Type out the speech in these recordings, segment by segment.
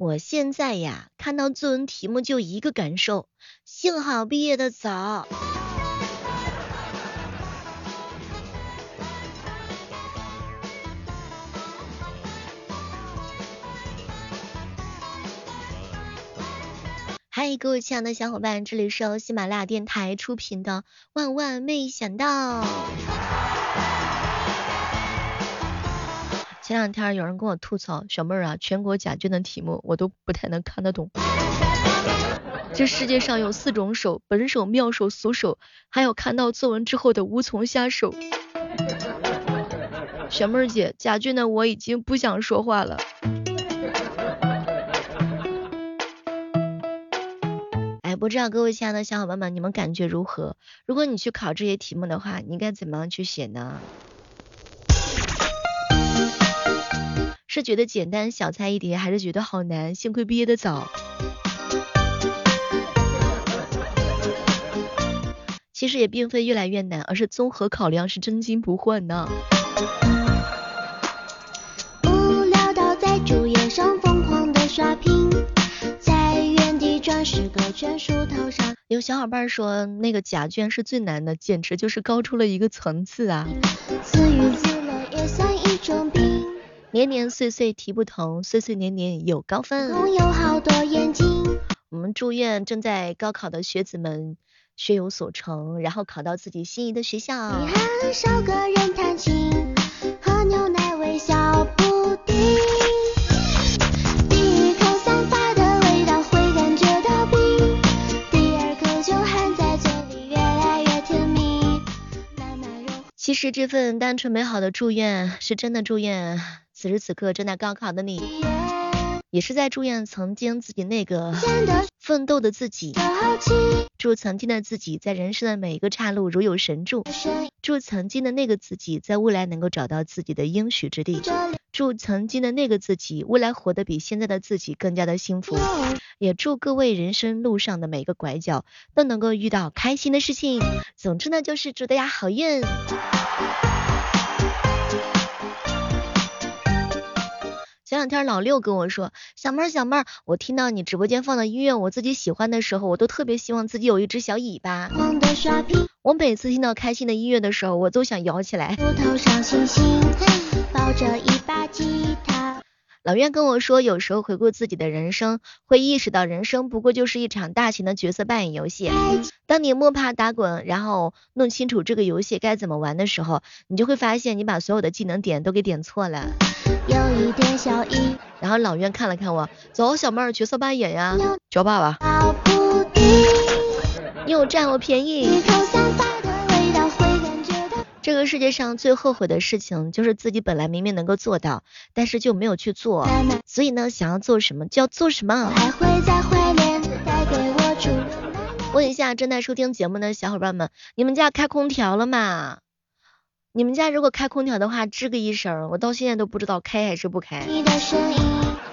我现在呀，看到作文题目就一个感受，幸好毕业的早。嗨，各位亲爱的小伙伴，这里是由喜马拉雅电台出品的《万万没想到》。前两天有人跟我吐槽，小妹儿啊，全国甲卷的题目我都不太能看得懂。这世界上有四种手：本手、妙手、俗手，还有看到作文之后的无从下手。小妹儿姐，甲卷的我已经不想说话了。哎，不知道各位亲爱的小伙伴们，你们感觉如何？如果你去考这些题目的话，你应该怎么样去写呢？是觉得简单小菜一碟，还是觉得好难？幸亏毕业的早。其实也并非越来越难，而是综合考量是真金不换呢。无聊到在主页上疯狂的刷屏，在原地转十个圈数头上。有小伙伴说那个甲卷是最难的，简直就是高出了一个层次啊。自娱自乐也算一种病。年年岁岁题不同，岁岁年年有高分。有好多眼睛。我们祝愿正在高考的学子们学有所成，然后考到自己心仪的学校。你很少个人弹琴，喝牛奶微笑不停。第一口散发的味道会感觉到冰，第二口就含在嘴里越来越甜蜜。慢慢融。其实这份单纯美好的祝愿是真的祝愿。此时此刻正在高考的你，也是在祝愿曾经自己那个奋斗的自己。祝曾经的自己在人生的每一个岔路如有神助。祝曾经的那个自己在未来能够找到自己的应许之地。祝曾经的那个自己未来活得比现在的自己更加的幸福。也祝各位人生路上的每个拐角都能够遇到开心的事情。总之呢，就是祝大家好运。两天老六跟我说，小妹儿小妹儿，我听到你直播间放的音乐，我自己喜欢的时候，我都特别希望自己有一只小尾巴。我每次听到开心的音乐的时候，我都想摇起来。抱着一把吉他。老岳跟我说，有时候回顾自己的人生，会意识到人生不过就是一场大型的角色扮演游戏。当你摸爬打滚，然后弄清楚这个游戏该怎么玩的时候，你就会发现你把所有的技能点都给点错了。有一点小意。然后老岳看了看我，走，小妹儿角色扮演呀，叫爸爸。又占我便宜。这个世界上最后悔的事情，就是自己本来明明能够做到，但是就没有去做。所以呢，想要做什么就要做什么。问一下正在收听节目的小伙伴们，你们家开空调了吗？你们家如果开空调的话，吱个一声，我到现在都不知道开还是不开。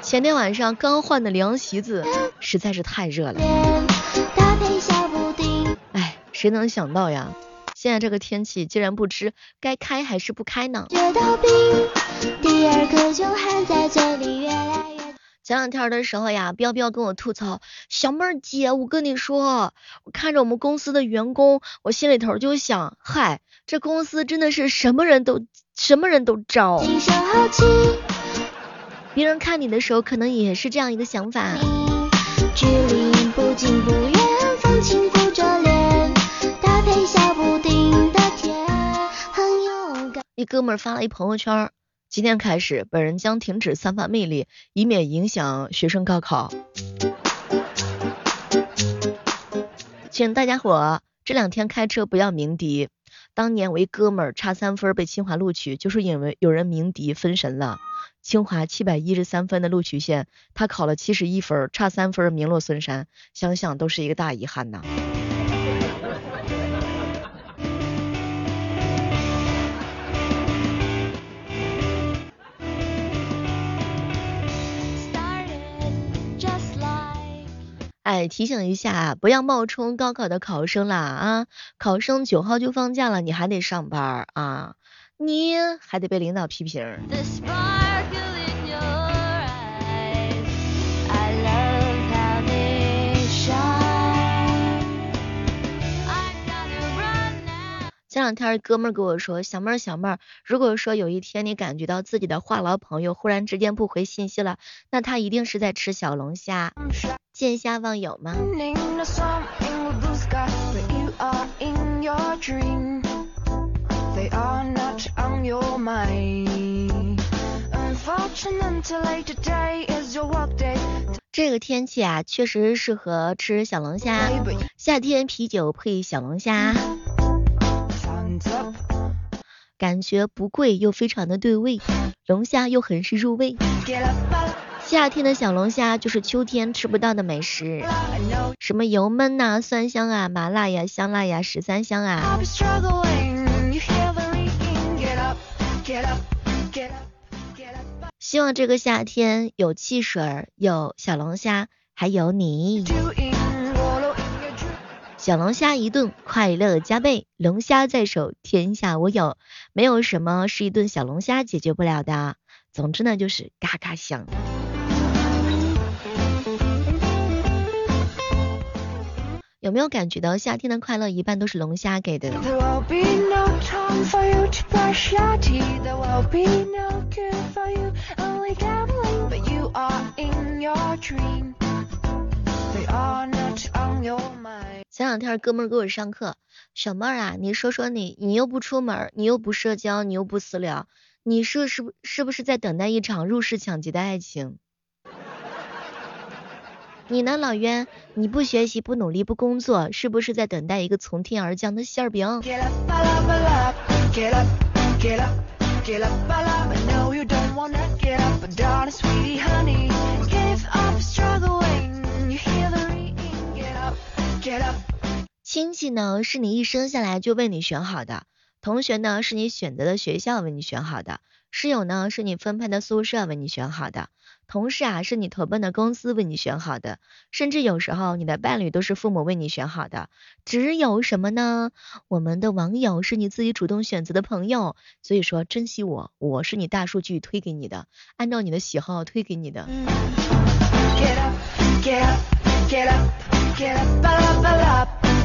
前天晚上刚换的凉席子，实在是太热了。哎，谁能想到呀？现在这个天气，竟然不知该开还是不开呢。前两天的时候呀，彪彪跟我吐槽，小妹儿姐，我跟你说，我看着我们公司的员工，我心里头就想，嗨，这公司真的是什么人都什么人都招。别人看你的时候，可能也是这样一个想法。一哥们儿发了一朋友圈，今天开始，本人将停止散发魅力，以免影响学生高考。请大家伙这两天开车不要鸣笛。当年我一哥们儿差三分被清华录取，就是因为有人鸣笛分神了。清华七百一十三分的录取线，他考了七十一分，差三分名落孙山，想想都是一个大遗憾呐。哎，提醒一下，不要冒充高考的考生啦啊！考生九号就放假了，你还得上班啊，你还得被领导批评。两天哥们儿跟我说，小妹儿小妹儿，如果说有一天你感觉到自己的话痨朋友忽然之间不回信息了，那他一定是在吃小龙虾。见虾忘友吗？这个天气啊，确实适合吃小龙虾。夏天啤酒配小龙虾，感觉不贵又非常的对味，龙虾又很是入味。夏天的小龙虾就是秋天吃不到的美食，什么油焖呐、蒜香啊、麻辣呀、香辣呀、十三香啊。希望这个夏天有汽水，有小龙虾，还有你。小龙虾一顿，快乐加倍。龙虾在手，天下我有。没有什么是一顿小龙虾解决不了的。总之呢，就是嘎嘎香。有没有感觉到夏天的快乐一半都是龙虾给的？前两天哥们儿给我上课，小妹儿啊，你说说你，你又不出门，你又不社交，你又不私聊，你是是不是不是在等待一场入室抢劫的爱情？你呢，老冤？你不学习，不努力，不工作，是不是在等待一个从天而降的馅饼？亲戚呢，是你一生下来就为你选好的；同学呢，是你选择的学校为你选好的；室友呢，是你分配的宿舍为你选好的。同事啊，是你投奔的公司为你选好的，甚至有时候你的伴侣都是父母为你选好的。只有什么呢？我们的网友是你自己主动选择的朋友，所以说珍惜我，我是你大数据推给你的，按照你的喜好推给你的。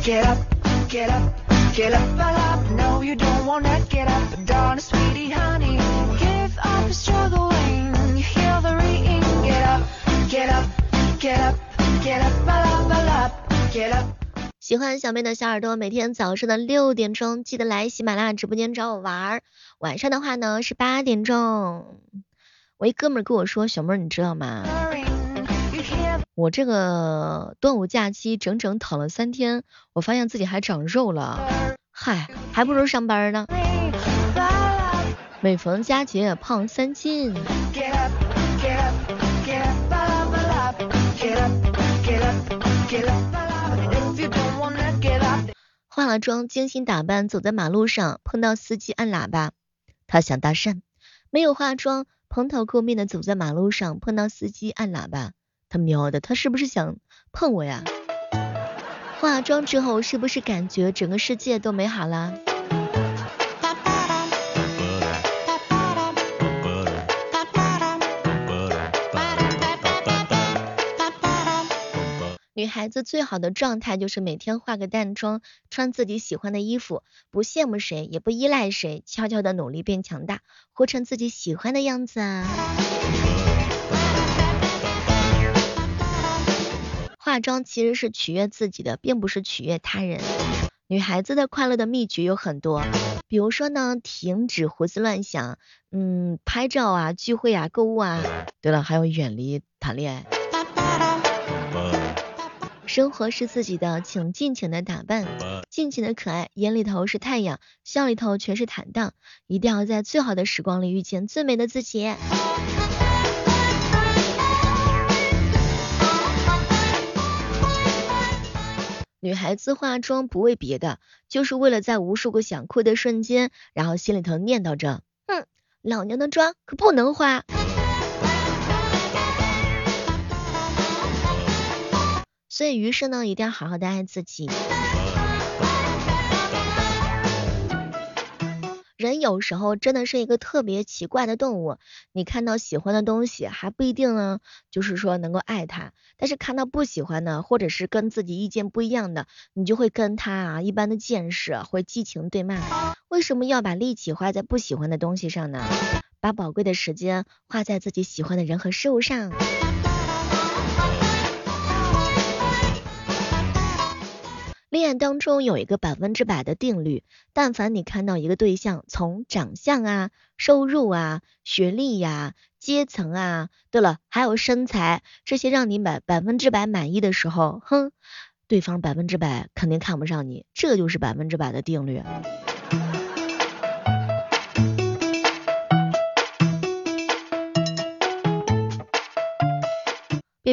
Get up, get up, get up, get up. No, you don't wanna get up, darling, sweetie, honey. Give up the struggling, you hear the ringing. Get up, get up, get up, get up, get up, get up. Get up. 喜欢小妹的小耳朵，每天早上的六点钟记得来喜马拉雅直播间找我玩儿。晚上的话呢是八点钟。我一哥们儿跟我说，小妹你知道吗？我这个端午假期整整躺了三天，我发现自己还长肉了。嗨，还不如上班呢。每逢佳节胖三斤。化了妆，精心打扮，走在马路上，碰到司机按喇叭，他想搭讪；没有化妆，蓬头垢面的走在马路上，碰到司机按喇叭，他喵的，他是不是想碰我呀？化妆之后，是不是感觉整个世界都美好了？女孩子最好的状态就是每天化个淡妆，穿自己喜欢的衣服，不羡慕谁，也不依赖谁，悄悄的努力变强大，活成自己喜欢的样子啊！化妆其实是取悦自己的，并不是取悦他人。女孩子的快乐的秘诀有很多，比如说呢，停止胡思乱想，嗯，拍照啊，聚会啊，购物啊，对了，还有远离谈恋爱。生活是自己的，请尽情的打扮，尽情的可爱，眼里头是太阳，笑里头全是坦荡，一定要在最好的时光里遇见最美的自己。女孩子化妆不为别的，就是为了在无数个想哭的瞬间，然后心里头念叨着，哼，老娘的妆可不能花。所以余生呢，一定要好好的爱自己。人有时候真的是一个特别奇怪的动物，你看到喜欢的东西还不一定呢，就是说能够爱他，但是看到不喜欢的，或者是跟自己意见不一样的，你就会跟他啊一般的见识，会激情对骂。为什么要把力气花在不喜欢的东西上呢？把宝贵的时间花在自己喜欢的人和事物上。恋当中有一个百分之百的定律，但凡你看到一个对象从长相啊、收入啊、学历呀、阶层啊，对了，还有身材这些让你满百分之百满意的时候，哼，对方百分之百肯定看不上你，这就是百分之百的定律。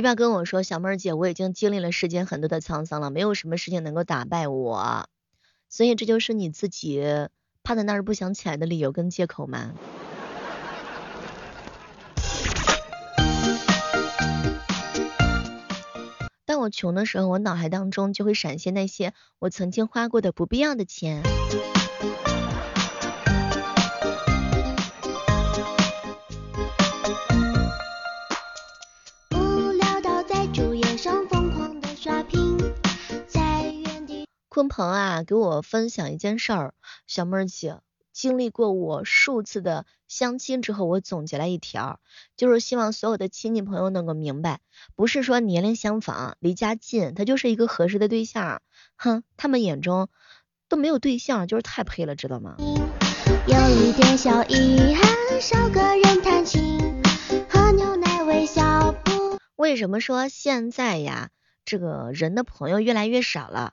别不要跟我说，小妹儿姐，我已经经历了世间很多的沧桑了，没有什么事情能够打败我，所以这就是你自己趴在那儿不想起来的理由跟借口吗？当我穷的时候，我脑海当中就会闪现那些我曾经花过的不必要的钱。鲲鹏啊，给我分享一件事儿，小妹儿姐经历过我数次的相亲之后，我总结了一条，就是希望所有的亲戚朋友能够明白，不是说年龄相仿、离家近，他就是一个合适的对象。哼，他们眼中都没有对象，就是太配了，知道吗？有一点小遗憾，少个人谈情，喝牛奶微笑不。为什么说现在呀，这个人的朋友越来越少了？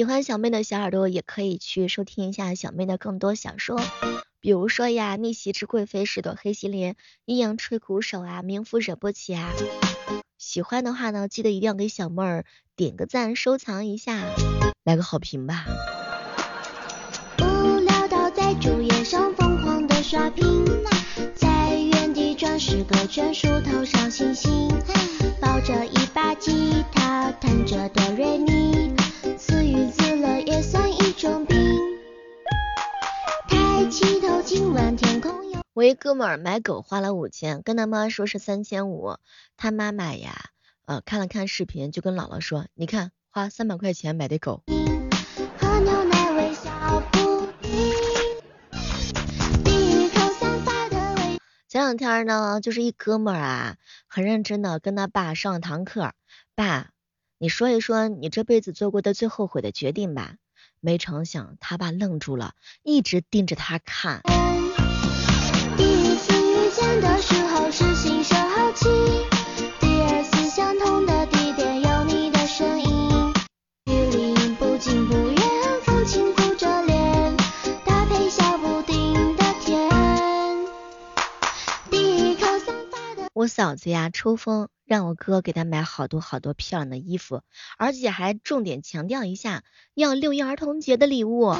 喜欢小妹的小耳朵也可以去收听一下小妹的更多小说，比如说呀，逆袭之贵妃是朵黑心莲，阴阳吹鼓手啊，名夫惹不起啊。喜欢的话呢，记得一定要给小妹儿点个赞，收藏一下，来个好评吧。无聊到在主页上疯狂的刷屏，在原地转十个圈数头上星星，抱着一把吉他弹着哆瑞咪。哥们儿买狗花了五千，跟他妈说是三千五。他妈妈呀，呃，看了看视频，就跟姥姥说：“你看，花三百块钱买的狗。”前两天呢，就是一哥们儿啊，很认真的跟他爸上了堂课，爸。你说一说你这辈子做过的最后悔的决定吧。没成想他爸愣住了，一直盯着他看。的时候是心生好奇，我嫂子呀，抽风。让我哥给她买好多好多漂亮的衣服，而且还重点强调一下要六一儿童节的礼物。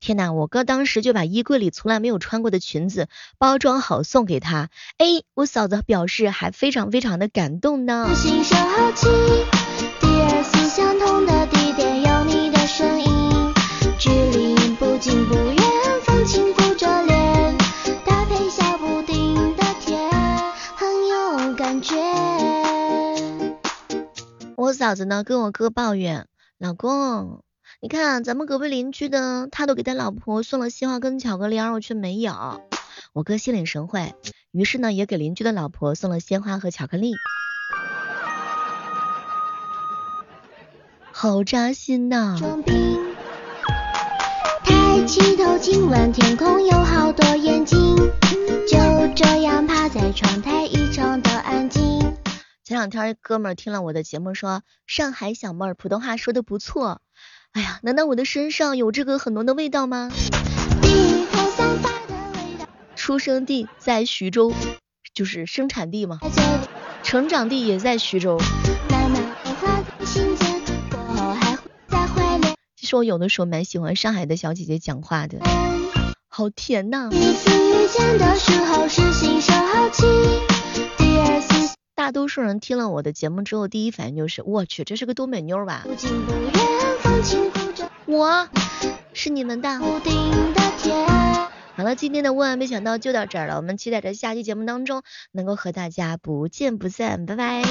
天呐，我哥当时就把衣柜里从来没有穿过的裙子包装好送给她。哎，我嫂子表示还非常非常的感动呢。第二次相同的嫂子呢跟我哥抱怨，老公，你看咱们隔壁邻居的，他都给他老婆送了鲜花跟巧克力，而我却没有。我哥心领神会，于是呢也给邻居的老婆送了鲜花和巧克力。好扎心呐！抬起头，今晚天空有好多眼睛，就这样趴，前两天哥们儿听了我的节目，说上海小妹儿普通话说的不错。哎呀，难道我的身上有这个很浓的味道吗？出生地在徐州，就是生产地嘛，成长地也在徐州。其实我有的时候蛮喜欢上海的小姐姐讲话的，好甜呐。大多数人听了我的节目之后，第一反应就是，我去，这是个东北妞吧？我是你们的。好了，今天的万万没想到就到这儿了，我们期待着下期节目当中能够和大家不见不散，拜拜。